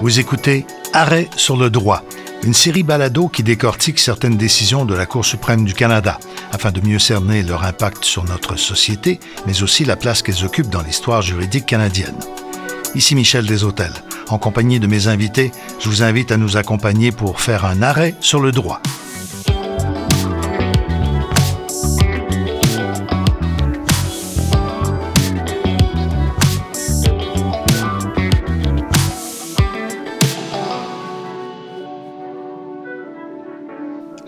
Vous écoutez Arrêt sur le droit, une série balado qui décortique certaines décisions de la Cour suprême du Canada afin de mieux cerner leur impact sur notre société, mais aussi la place qu'elles occupent dans l'histoire juridique canadienne. Ici Michel Deshôtels. En compagnie de mes invités, je vous invite à nous accompagner pour faire un arrêt sur le droit.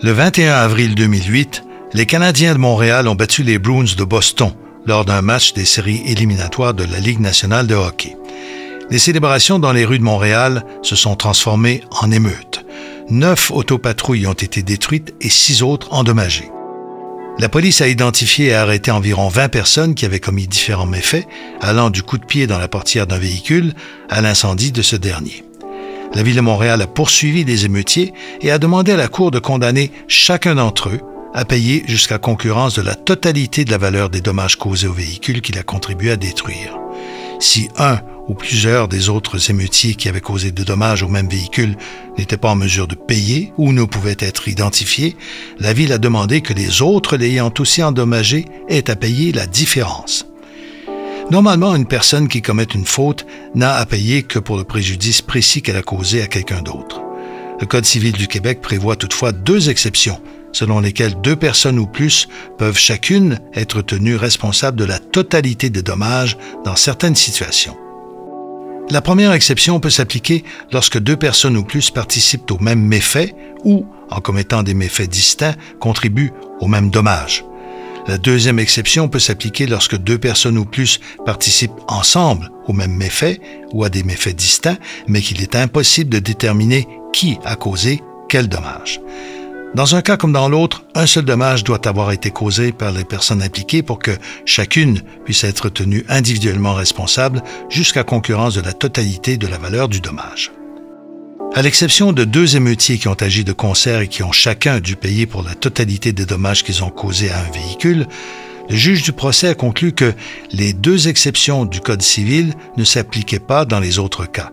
Le 21 avril 2008, les Canadiens de Montréal ont battu les Bruins de Boston lors d'un match des séries éliminatoires de la Ligue nationale de hockey. Les célébrations dans les rues de Montréal se sont transformées en émeutes. Neuf autopatrouilles ont été détruites et six autres endommagées. La police a identifié et arrêté environ 20 personnes qui avaient commis différents méfaits, allant du coup de pied dans la portière d'un véhicule à l'incendie de ce dernier. La Ville de Montréal a poursuivi les émeutiers et a demandé à la Cour de condamner chacun d'entre eux à payer jusqu'à concurrence de la totalité de la valeur des dommages causés au véhicule qu'il a contribué à détruire. Si un ou plusieurs des autres émeutiers qui avaient causé de dommages au même véhicule n'étaient pas en mesure de payer ou ne pouvaient être identifiés, la Ville a demandé que les autres l'ayant aussi endommagé aient à payer la différence. Normalement, une personne qui commet une faute n'a à payer que pour le préjudice précis qu'elle a causé à quelqu'un d'autre. Le Code civil du Québec prévoit toutefois deux exceptions, selon lesquelles deux personnes ou plus peuvent chacune être tenues responsables de la totalité des dommages dans certaines situations. La première exception peut s'appliquer lorsque deux personnes ou plus participent au même méfait ou, en commettant des méfaits distincts, contribuent au même dommage. La deuxième exception peut s'appliquer lorsque deux personnes ou plus participent ensemble au même méfait ou à des méfaits distincts, mais qu'il est impossible de déterminer qui a causé quel dommage. Dans un cas comme dans l'autre, un seul dommage doit avoir été causé par les personnes impliquées pour que chacune puisse être tenue individuellement responsable jusqu'à concurrence de la totalité de la valeur du dommage. À l'exception de deux émeutiers qui ont agi de concert et qui ont chacun dû payer pour la totalité des dommages qu'ils ont causés à un véhicule, le juge du procès a conclu que les deux exceptions du Code civil ne s'appliquaient pas dans les autres cas.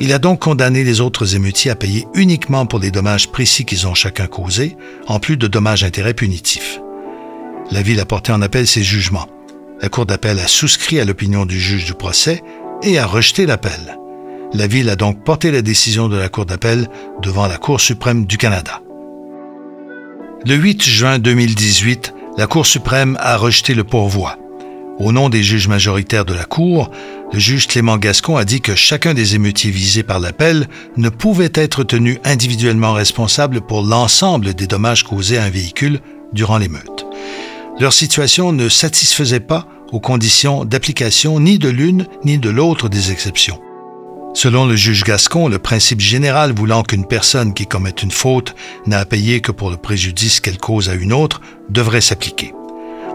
Il a donc condamné les autres émeutiers à payer uniquement pour les dommages précis qu'ils ont chacun causés, en plus de dommages-intérêts punitifs. La Ville a porté en appel ces jugements. La Cour d'appel a souscrit à l'opinion du juge du procès et a rejeté l'appel. La Ville a donc porté la décision de la Cour d'appel devant la Cour suprême du Canada. Le 8 juin 2018, la Cour suprême a rejeté le pourvoi. Au nom des juges majoritaires de la Cour, le juge Clément Gascon a dit que chacun des émeutiers visés par l'appel ne pouvait être tenu individuellement responsable pour l'ensemble des dommages causés à un véhicule durant l'émeute. Leur situation ne satisfaisait pas aux conditions d'application ni de l'une ni de l'autre des exceptions. Selon le juge Gascon, le principe général voulant qu'une personne qui commet une faute n'a à payer que pour le préjudice qu'elle cause à une autre devrait s'appliquer.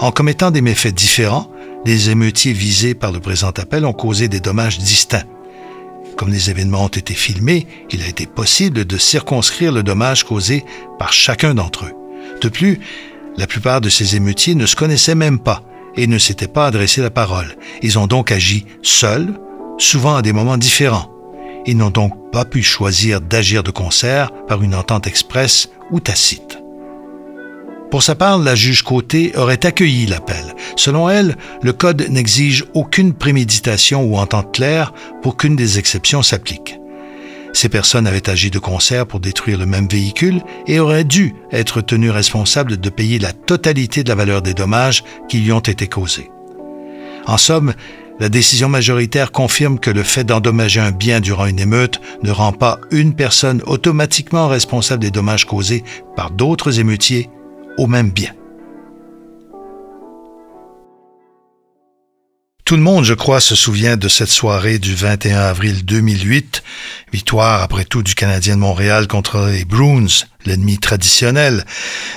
En commettant des méfaits différents, les émeutiers visés par le présent appel ont causé des dommages distincts. Comme les événements ont été filmés, il a été possible de circonscrire le dommage causé par chacun d'entre eux. De plus, la plupart de ces émeutiers ne se connaissaient même pas et ne s'étaient pas adressé la parole. Ils ont donc agi seuls, souvent à des moments différents. Ils n'ont donc pas pu choisir d'agir de concert par une entente expresse ou tacite. Pour sa part, la juge Côté aurait accueilli l'appel. Selon elle, le Code n'exige aucune préméditation ou entente claire pour qu'une des exceptions s'applique. Ces personnes avaient agi de concert pour détruire le même véhicule et auraient dû être tenues responsables de payer la totalité de la valeur des dommages qui lui ont été causés. En somme, la décision majoritaire confirme que le fait d'endommager un bien durant une émeute ne rend pas une personne automatiquement responsable des dommages causés par d'autres émeutiers au même bien. Tout le monde, je crois, se souvient de cette soirée du 21 avril 2008, victoire après tout du Canadien de Montréal contre les Bruins l'ennemi traditionnel.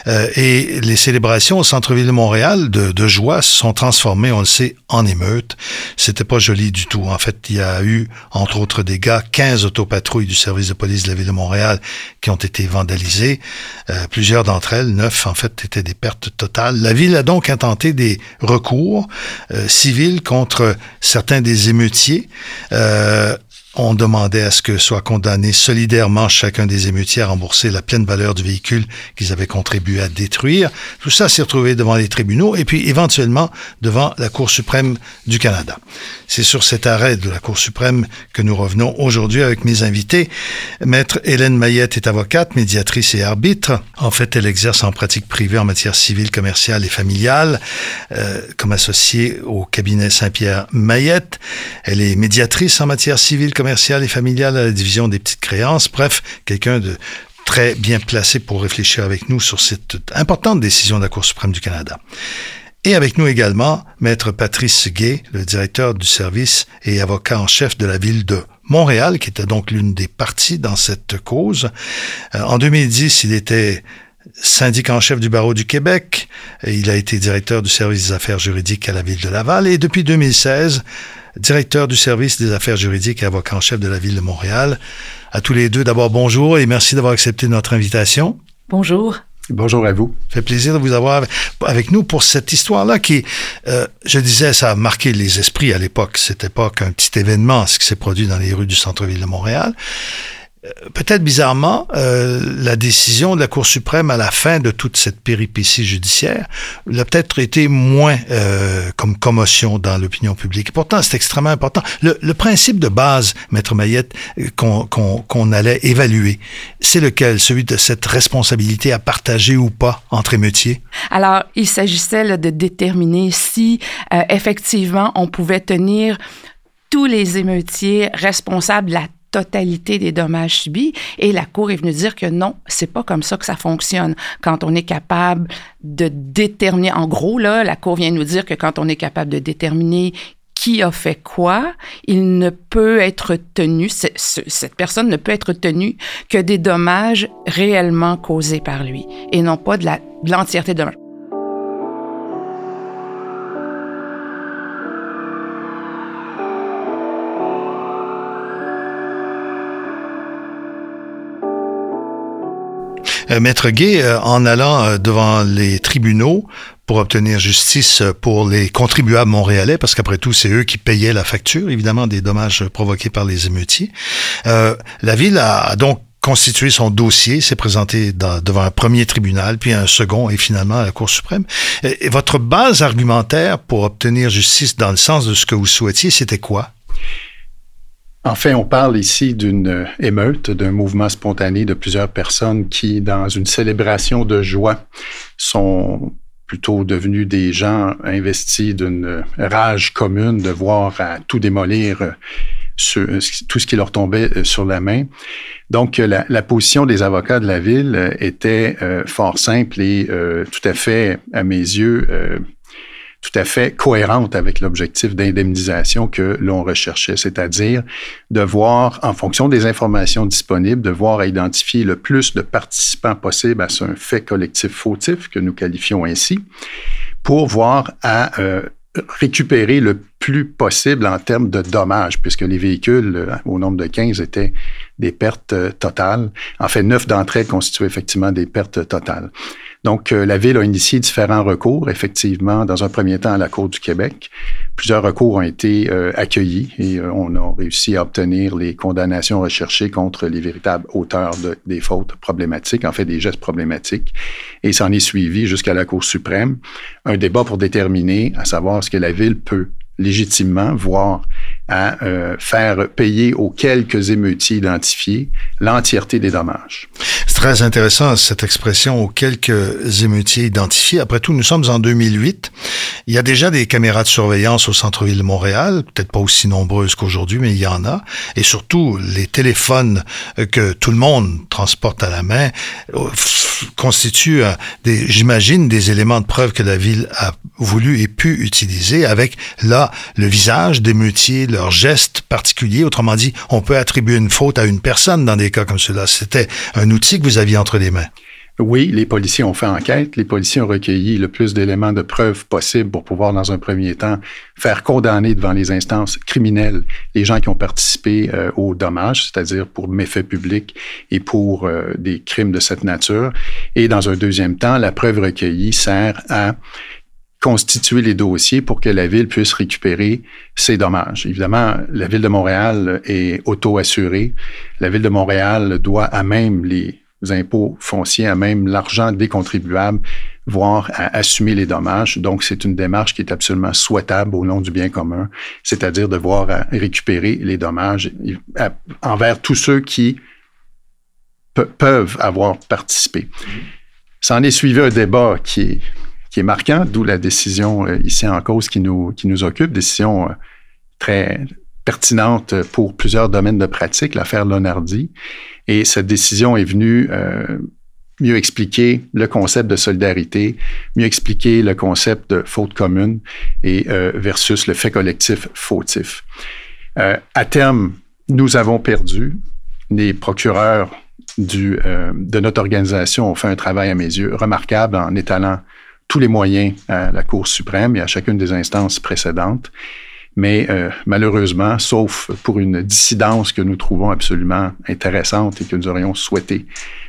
Euh, et les célébrations au centre-ville de Montréal de, de, joie se sont transformées, on le sait, en émeute. C'était pas joli du tout. En fait, il y a eu, entre autres dégâts, 15 autopatrouilles du service de police de la ville de Montréal qui ont été vandalisées. Euh, plusieurs d'entre elles, neuf en fait, étaient des pertes totales. La ville a donc intenté des recours euh, civils contre certains des émeutiers. On demandait à ce que soient condamnés solidairement chacun des émeutiers à rembourser la pleine valeur du véhicule qu'ils avaient contribué à détruire. Tout ça s'est retrouvé devant les tribunaux et puis éventuellement devant la Cour suprême du Canada. C'est sur cet arrêt de la Cour suprême que nous revenons aujourd'hui avec mes invités. Maître Hélène Mayette est avocate, médiatrice et arbitre. En fait, elle exerce en pratique privée en matière civile, commerciale et familiale euh, comme associée au cabinet Saint-Pierre Mayette. Elle est médiatrice en matière civile, commerciale et familiale à la division des petites créances. Bref, quelqu'un de très bien placé pour réfléchir avec nous sur cette importante décision de la Cour suprême du Canada. Et avec nous également, Maître Patrice Gay, le directeur du service et avocat en chef de la ville de Montréal, qui était donc l'une des parties dans cette cause. Euh, en 2010, il était syndic en chef du barreau du Québec. Il a été directeur du service des affaires juridiques à la ville de Laval et depuis 2016, directeur du service des affaires juridiques et avocat en chef de la ville de Montréal. À tous les deux, d'abord bonjour et merci d'avoir accepté notre invitation. Bonjour. Bonjour à vous. Ça fait plaisir de vous avoir avec nous pour cette histoire-là qui, euh, je disais, ça a marqué les esprits à l'époque. C'était pas qu'un petit événement, ce qui s'est produit dans les rues du centre-ville de Montréal. Euh, peut-être bizarrement, euh, la décision de la Cour suprême à la fin de toute cette péripétie judiciaire l'a peut-être été moins euh, comme commotion dans l'opinion publique. Pourtant, c'est extrêmement important. Le, principe de base, Maître Mayette, qu'on allait évaluer, c'est lequel? Celui de cette responsabilité à partager ou pas entre émeutiers? Alors, il s'agissait de déterminer si effectivement on pouvait tenir tous les émeutiers responsables de la totalité des dommages subis. Et la Cour est venue dire que non, c'est pas comme ça que ça fonctionne. Quand on est capable de déterminer, en gros, là, la Cour vient nous dire que quand on est capable de déterminer qui a fait quoi, il ne peut être tenu, cette personne ne peut être tenue que des dommages réellement causés par lui et non pas de l'entièreté de. Maître Gay, euh, en allant euh, devant les tribunaux pour obtenir justice pour les contribuables montréalais, parce qu'après tout, c'est eux qui payaient la facture, évidemment, des dommages provoqués par les émeutiers. la ville a donc constitué son dossier, s'est présenté devant un premier tribunal, puis un second et finalement à la Cour suprême. Votre base argumentaire pour obtenir justice dans le sens de ce que vous souhaitiez, c'était quoi? Enfin, on parle ici d'une émeute, d'un mouvement spontané de plusieurs personnes qui, dans une célébration de joie, sont plutôt devenus des gens investis d'une rage commune de voir tout démolir tout ce qui leur tombait sur la main. Donc, la, position des avocats de la ville était euh, fort simple et euh, tout à fait, à mes yeux, euh, tout à fait cohérente avec l'objectif d'indemnisation que l'on recherchait, c'est-à-dire de voir, en fonction des informations disponibles, de voir identifier le plus de participants possible à ce fait collectif fautif que nous qualifions ainsi, pour voir à euh, récupérer le plus possible en termes de dommages, puisque les véhicules, euh, au nombre de 15, étaient des pertes euh, totales. En fait, neuf d'entre elles constituaient effectivement des pertes totales. Donc, euh, la Ville a initié différents recours, effectivement, dans un premier temps à la Cour du Québec. Plusieurs recours ont été euh, accueillis et euh, on a réussi à obtenir les condamnations recherchées contre les véritables auteurs de, des fautes problématiques, en fait des gestes problématiques. Et s'en est suivi jusqu'à la Cour suprême un débat pour déterminer, à savoir ce que la Ville peut légitimement, voir à euh, faire payer aux quelques émeutiers identifiés l'entièreté des dommages. C'est très intéressant cette expression aux quelques émeutiers identifiés. Après tout, nous sommes en 2008. Il y a déjà des caméras de surveillance au centre-ville de Montréal, peut-être pas aussi nombreuses qu'aujourd'hui, mais il y en a. Et surtout, les téléphones que tout le monde transporte à la main euh, constituent, des, j'imagine, des éléments de preuve que la ville a voulu et pu utiliser avec là le visage d'émeutiers, leurs gestes particuliers. Autrement dit, on peut attribuer une faute à une personne dans des cas comme cela. C'était un outil que vous aviez entre les mains. Oui, les policiers ont fait enquête. Les policiers ont recueilli le plus d'éléments de preuves possibles pour pouvoir, dans un premier temps, faire condamner devant les instances criminelles les gens qui ont participé euh, aux dommages, c'est-à-dire pour méfaits publics et pour euh, des crimes de cette nature. Et dans un deuxième temps, la preuve recueillie sert à constituer les dossiers pour que la ville puisse récupérer ses dommages. Évidemment, la ville de Montréal est auto-assurée. La ville de Montréal doit à même les impôts fonciers, à même l'argent des contribuables, voire à assumer les dommages. Donc, c'est une démarche qui est absolument souhaitable au nom du bien commun, c'est-à-dire de voir à récupérer les dommages envers tous ceux qui peuvent avoir participé. Ça en est suivi un débat qui est, qui est marquant, d'où la décision euh, ici en cause qui nous, qui nous occupe, décision euh, très pertinente pour plusieurs domaines de pratique, l'affaire Lonardi. Et cette décision est venue euh, mieux expliquer le concept de solidarité, mieux expliquer le concept de faute commune et versus le fait collectif fautif. à terme, nous avons perdu. Les procureurs de notre organisation ont fait un travail à mes yeux remarquable en étalant tous les moyens à la Cour suprême et à chacune des instances précédentes. Mais euh, malheureusement, sauf pour une dissidence que nous trouvons absolument intéressante et que nous aurions souhaité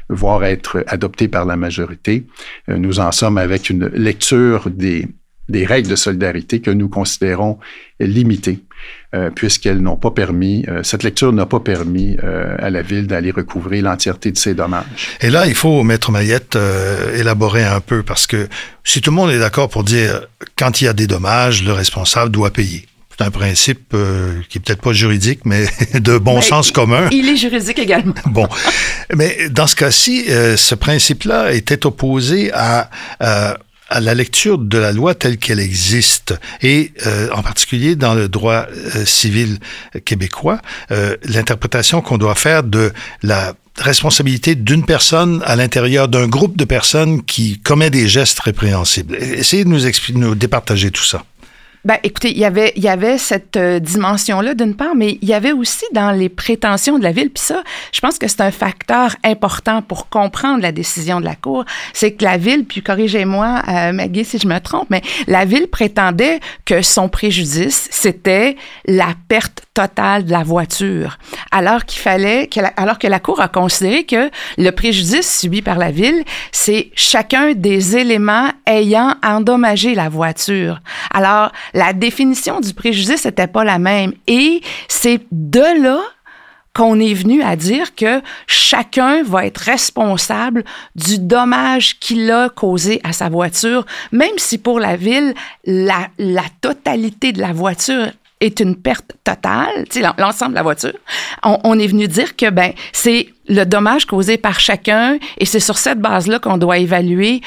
voir être adoptée par la majorité, euh, nous en sommes avec une lecture des des règles de solidarité que nous considérons limitées, euh, puisqu'elles n'ont pas permis, euh, cette lecture n'a pas permis euh, à la ville d'aller recouvrer l'entièreté de ses dommages. Et là, il faut, Maître Mayette, élaborer un peu, parce que si tout le monde est d'accord pour dire, quand il y a des dommages, le responsable doit payer. C'est un principe qui est peut-être pas juridique, mais de bon sens commun. Il est juridique également. bon. Mais dans ce cas-ci, ce principe-là était opposé à à la lecture de la loi telle qu'elle existe, et euh, en particulier dans le droit euh, civil québécois, euh, l'interprétation qu'on doit faire de la responsabilité d'une personne à l'intérieur d'un groupe de personnes qui commet des gestes répréhensibles. Essayez de nous, expliquer, nous départager tout ça. Ben, écoutez, il y avait, cette euh, dimension-là d'une part, mais il y avait aussi dans les prétentions de la ville, puis ça, je pense que c'est un facteur important pour comprendre la décision de la Cour, c'est que la ville, puis corrigez-moi, euh, Maggie, si je me trompe, mais la ville prétendait que son préjudice, c'était la perte totale de la voiture, alors qu'il fallait, que alors que la Cour a considéré que le préjudice subi par la ville, c'est chacun des éléments ayant endommagé la voiture. Alors, la définition du préjudice n'était pas la même. Et c'est de là qu'on est venu à dire que chacun va être responsable du dommage qu'il a causé à sa voiture, même si pour la ville, la, totalité de la voiture est une perte totale, l'ensemble de la voiture, on, on, est venu dire que ben c'est le dommage causé par chacun et c'est sur cette base-là qu'on doit évaluer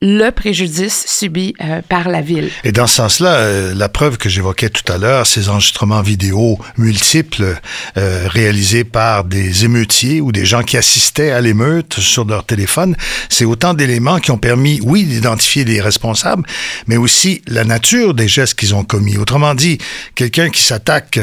le préjudice subi euh, par la ville. Et dans ce sens-là, euh, la preuve que j'évoquais tout à l'heure, ces enregistrements vidéo multiples euh, réalisés par des émeutiers ou des gens qui assistaient à l'émeute sur leur téléphone, c'est autant d'éléments qui ont permis, oui, d'identifier les responsables, mais aussi la nature des gestes qu'ils ont commis. Autrement dit, quelqu'un qui s'attaque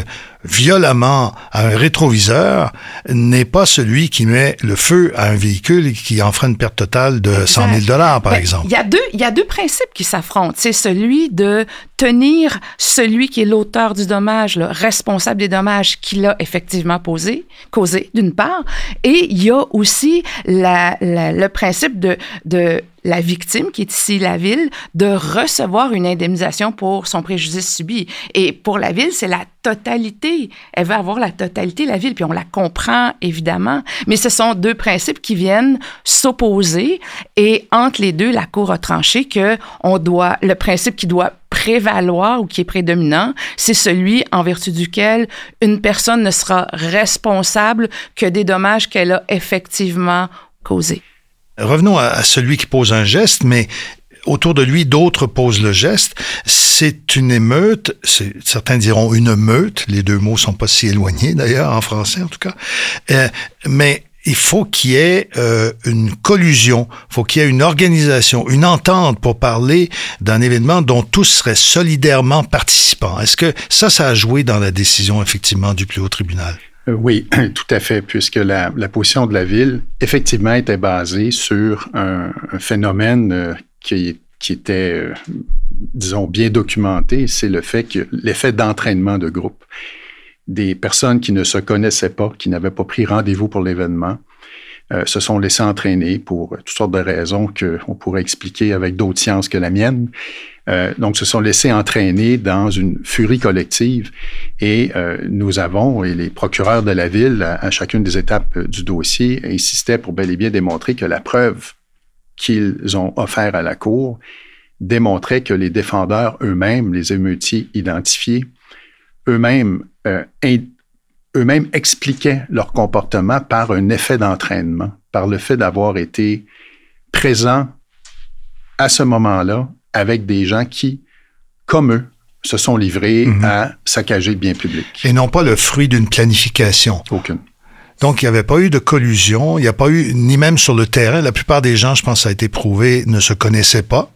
violemment à un rétroviseur n'est pas celui qui met le feu à un véhicule et qui en fera une perte totale de 100 000 dollars, par ben, exemple. Il y, a deux, il y a deux principes qui s'affrontent. C'est celui de tenir celui qui est l'auteur du dommage, le responsable des dommages qu'il a effectivement posé, causé, d'une part, et il y a aussi la, le principe de, de la victime, qui est ici la ville, de recevoir une indemnisation pour son préjudice subi. Et pour la ville, c'est la totalité. Elle va avoir la totalité, la ville, puis on la comprend évidemment, mais ce sont deux principes qui viennent s'opposer et entre les deux, la Cour a tranché que on doit, le principe qui doit prévaloir ou qui est prédominant, c'est celui en vertu duquel une personne ne sera responsable que des dommages qu'elle a effectivement causés. Revenons à, celui qui pose un geste, mais autour de lui, d'autres posent le geste. C'est une émeute, certains diront une meute, les deux mots sont pas si éloignés d'ailleurs, en français en tout cas, euh, mais il faut qu'il y ait euh, une collusion, faut qu'il y ait une organisation, une entente pour parler d'un événement dont tous seraient solidairement participants. Est-ce que ça, ça a joué dans la décision effectivement du plus haut tribunal? Euh, oui, tout à fait, puisque la, position de la ville, effectivement, était basée sur un, phénomène euh, qui, était, disons, bien documenté, c'est le fait que l'effet d'entraînement de groupe. Des personnes qui ne se connaissaient pas, qui n'avaient pas pris rendez-vous pour l'événement, se sont laissés entraîner pour toutes sortes de raisons qu'on pourrait expliquer avec d'autres sciences que la mienne. euh, donc se sont laissés entraîner dans une furie collective et euh, nous avons, et les procureurs de la ville, à, chacune des étapes du dossier, insistaient pour bel et bien démontrer que la preuve qu'ils ont offert à la Cour démontrait que les défendeurs eux-mêmes, les émeutiers identifiés, eux-mêmes euh, eux-mêmes expliquaient leur comportement par un effet d'entraînement, par le fait d'avoir été présents à ce moment-là avec des gens qui, comme eux, se sont livrés mhm. à saccager le bien public. Et non pas le fruit d'une planification. Aucune. Donc, il n'y avait pas eu de collusion, il n'y a pas eu, ni même sur le terrain, la plupart des gens, je pense, ça a été prouvé, ne se connaissaient pas.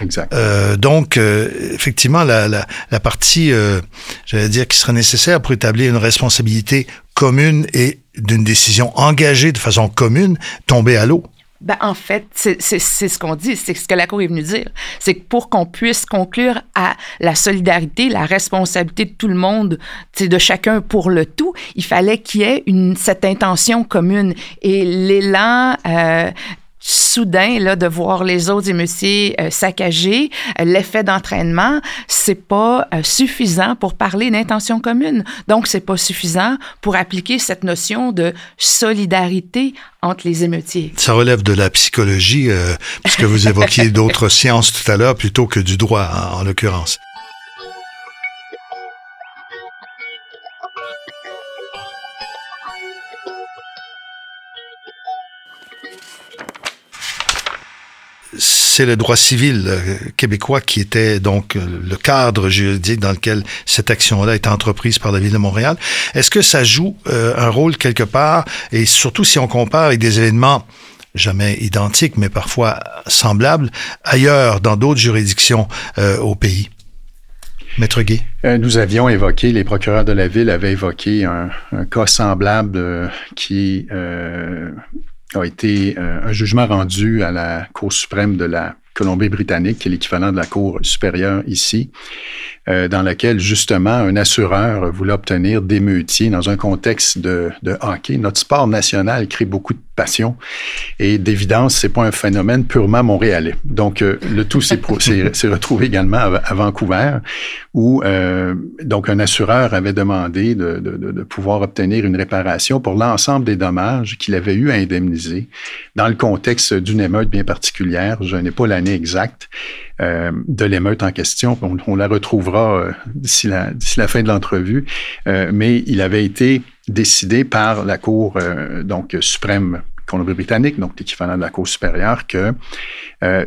Exact. Euh, donc, euh, effectivement, la, la, la partie, euh, j'allais dire, qui serait nécessaire pour établir une responsabilité commune et d'une décision engagée de façon commune, tombée à l'eau. Ben, en fait, c'est ce qu'on dit, c'est ce que la Cour est venue dire. C'est que pour qu'on puisse conclure à la solidarité, la responsabilité de tout le monde, de chacun pour le tout, il fallait qu'il y ait une, cette intention commune. Et l'élan euh, soudain là de voir les autres émeutiers euh, saccagés, euh, l'effet d'entraînement, c'est pas euh, suffisant pour parler d'intention commune. Donc c'est pas suffisant pour appliquer cette notion de solidarité entre les émeutiers. Ça relève de la psychologie puisque vous évoquiez d'autres sciences tout à l'heure plutôt que du droit en l'occurrence. C'est le droit civil euh, québécois qui était donc euh, le cadre juridique dans lequel cette action-là est entreprise par la ville de Montréal. Est-ce que ça joue euh, un rôle quelque part, et surtout si on compare avec des événements jamais identiques, mais parfois semblables, ailleurs, dans d'autres juridictions au pays? Maître Guy. nous avions évoqué, les procureurs de la ville avaient évoqué un, cas semblable qui a été euh, un jugement rendu à la Cour suprême de la Colombie-Britannique, qui est l'équivalent de la Cour supérieure ici, euh, dans laquelle justement un assureur voulait obtenir des meutiers dans un contexte de, hockey. Notre sport national crée beaucoup de passion et d'évidence, c'est pas un phénomène purement montréalais. Donc euh, le tout s'est retrouvé également à, Vancouver, où euh, donc un assureur avait demandé de, de, de pouvoir obtenir une réparation pour l'ensemble des dommages qu'il avait eu à indemniser dans le contexte d'une émeute bien particulière. Je n'ai pas l'année exacte. Euh, de l'émeute en question. On, la retrouvera euh, d'ici la, fin de l'entrevue, euh, mais il avait été décidé par la Cour donc suprême Colombie-Britannique, donc l'équivalent de la Cour supérieure, que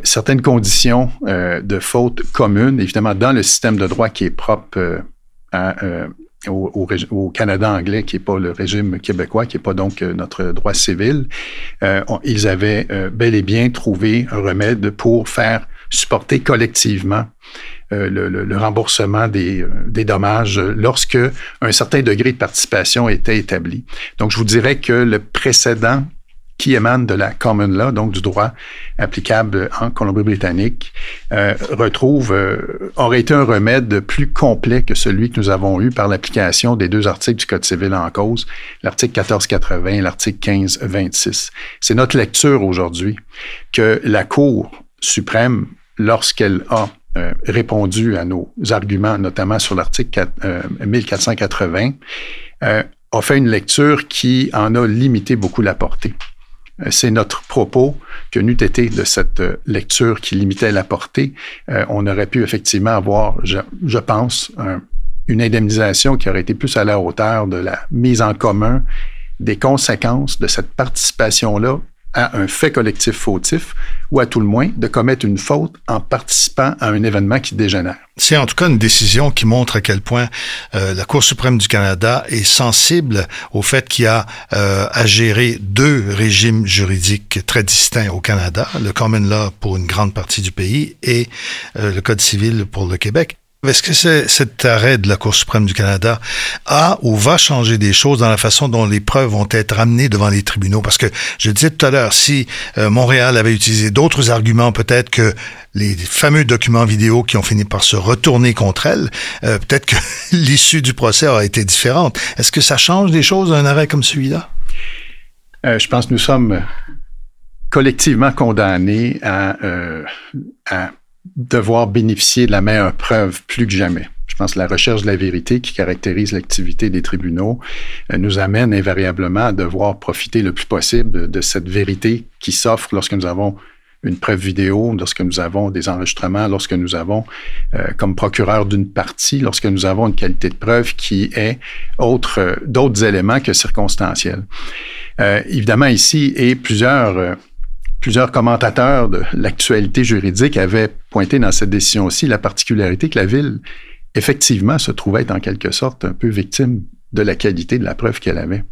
certaines conditions de faute communes, évidemment dans le système de droit qui est propre au, au, Canada anglais, qui n'est pas le régime québécois, qui n'est pas donc notre droit civil, ils avaient bel et bien trouvé un remède pour faire supporter collectivement euh, le, remboursement des, euh, des, dommages lorsque un certain degré de participation était établi. Donc, je vous dirais que le précédent qui émane de la common law, donc du droit applicable en Colombie-Britannique, euh, retrouve, aurait été un remède plus complet que celui que nous avons eu par l'application des deux articles du Code civil en cause, l'article 1480 et l'article 1526. C'est notre lecture aujourd'hui que la Cour suprême lorsqu'elle a euh, répondu à nos arguments, notamment sur l'article 1480, euh, euh, a fait une lecture qui en a limité beaucoup la portée. C'est notre propos que n'eût été de cette lecture qui limitait la portée. on aurait pu effectivement avoir, je, je pense, une indemnisation qui aurait été plus à la hauteur de la mise en commun des conséquences de cette participation-là à un fait collectif fautif ou à tout le moins de commettre une faute en participant à un événement qui dégénère. C'est en tout cas une décision qui montre à quel point euh, la Cour suprême du Canada est sensible au fait qu'il y a euh, à gérer deux régimes juridiques très distincts au Canada, le common law pour une grande partie du pays et euh, le Code civil pour le Québec. Est-ce que cet arrêt de la Cour suprême du Canada a ou va changer des choses dans la façon dont les preuves vont être amenées devant les tribunaux? Parce que je disais tout à l'heure, si euh, Montréal avait utilisé d'autres arguments, peut-être que les fameux documents vidéo qui ont fini par se retourner contre elle, euh, peut-être que l'issue du procès aurait été différente. Est-ce que ça change des choses un arrêt comme celui-là? Euh, je pense que nous sommes collectivement condamnés à, à devoir bénéficier de la meilleure preuve plus que jamais. Je pense que la recherche de la vérité qui caractérise l'activité des tribunaux euh, nous amène invariablement à devoir profiter le plus possible de cette vérité qui s'offre lorsque nous avons une preuve vidéo, lorsque nous avons des enregistrements, lorsque nous avons, euh, comme procureur d'une partie, lorsque nous avons une qualité de preuve qui est autre, euh, d'autres éléments que circonstanciels. Évidemment, ici, et plusieurs, plusieurs commentateurs de l'actualité juridique avaient pointé dans cette décision aussi la particularité que la ville, effectivement, se trouvait en quelque sorte un peu victime de la qualité de la preuve qu'elle avait.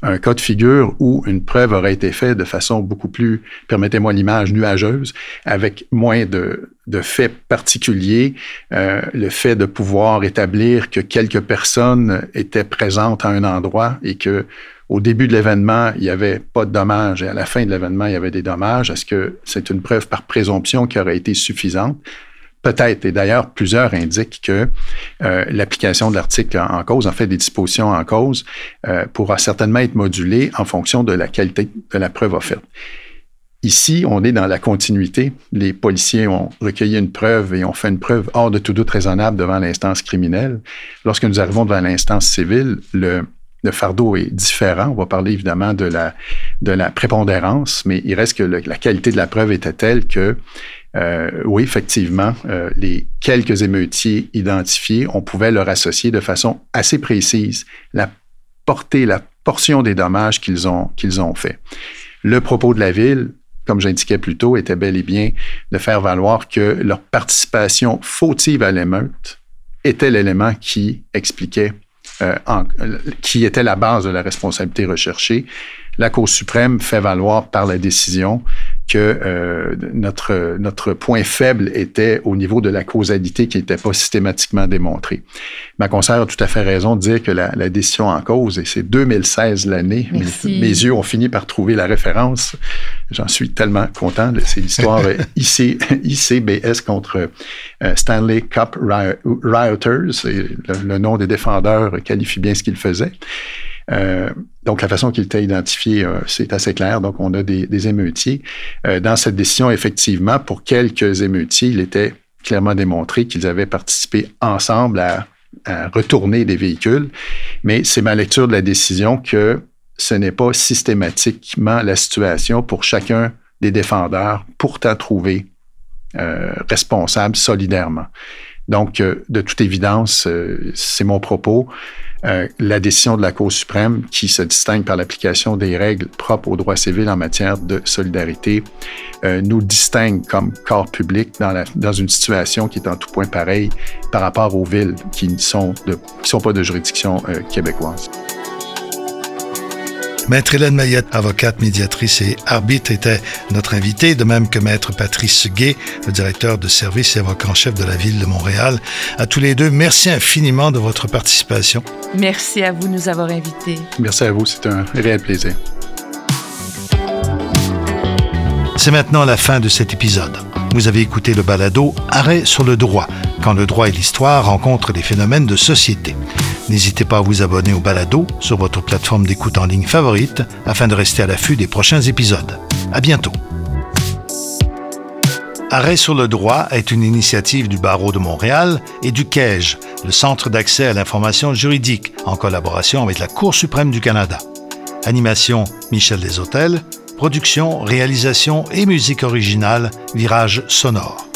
Un cas de figure où une preuve aurait été faite de façon beaucoup plus, permettez-moi l'image, nuageuse, avec moins de, de faits particuliers, euh, le fait de pouvoir établir que quelques personnes étaient présentes à un endroit et que au début de l'événement, il n'y avait pas de dommages et à la fin de l'événement, il y avait des dommages. Est-ce que c'est une preuve par présomption qui aurait été suffisante? Peut-être, et d'ailleurs, plusieurs indiquent que euh, l'application de l'article en cause, en fait, des dispositions en cause, euh, pourra certainement être modulée en fonction de la qualité de la preuve offerte. Ici, on est dans la continuité. Les policiers ont recueilli une preuve et ont fait une preuve hors de tout doute raisonnable devant l'instance criminelle. Lorsque nous arrivons devant l'instance civile, le, le fardeau est différent. On va parler évidemment de la, prépondérance, mais il reste que la qualité de la preuve était telle que euh, oui, effectivement, euh, les quelques émeutiers identifiés, on pouvait leur associer de façon assez précise la portée, la portion des dommages qu'ils ont, qu'ils ont fait. Le propos de la ville, comme j'indiquais plus tôt, était bel et bien de faire valoir que leur participation fautive à l'émeute était l'élément qui expliquait, euh, qui était la base de la responsabilité recherchée. La Cour suprême fait valoir par la décision que euh, notre, notre point faible était au niveau de la causalité qui n'était pas systématiquement démontrée. Ma conseillère a tout à fait raison de dire que la, la décision en cause, et c'est 2016 l'année, mes, mes, yeux ont fini par trouver la référence. J'en suis tellement content. C'est l'histoire IC, ICBS contre euh, Stanley Cup Rioters. Et le, le nom des défendeurs qualifie bien ce qu'ils faisaient. Euh, donc, la façon qu'il était identifié, euh, c'est assez clair. Donc, on a des, des émeutiers. Euh, dans cette décision, effectivement, pour quelques émeutiers, il était clairement démontré qu'ils avaient participé ensemble à, retourner des véhicules. Mais c'est ma lecture de la décision que ce n'est pas systématiquement la situation pour chacun des défendeurs, pourtant trouvés euh, responsables solidairement. Donc, euh, de toute évidence, euh, c'est mon propos. Euh, la décision de la Cour suprême, qui se distingue par l'application des règles propres au droit civil en matière de solidarité, nous distingue comme corps public dans, une situation qui est en tout point pareille par rapport aux villes qui ne sont pas de juridiction québécoise. Maître Hélène Mayette, avocate, médiatrice et arbitre, était notre invitée, de même que Maître Patrice Gay, le directeur de service et avocat en chef de la Ville de Montréal. À tous les deux, merci infiniment de votre participation. Merci à vous de nous avoir invités. Merci à vous, c'est un réel plaisir. C'est maintenant la fin de cet épisode. Vous avez écouté le balado Arrêt sur le droit, quand le droit et l'histoire rencontrent les phénomènes de société. N'hésitez pas à vous abonner au balado sur votre plateforme d'écoute en ligne favorite afin de rester à l'affût des prochains épisodes. À bientôt. Arrêt sur le droit est une initiative du Barreau de Montréal et du CAEJ, le Centre d'accès à l'information juridique, en collaboration avec la Cour suprême du Canada. Animation Michel Deshôtels, production, réalisation et musique originale Virage Sonore.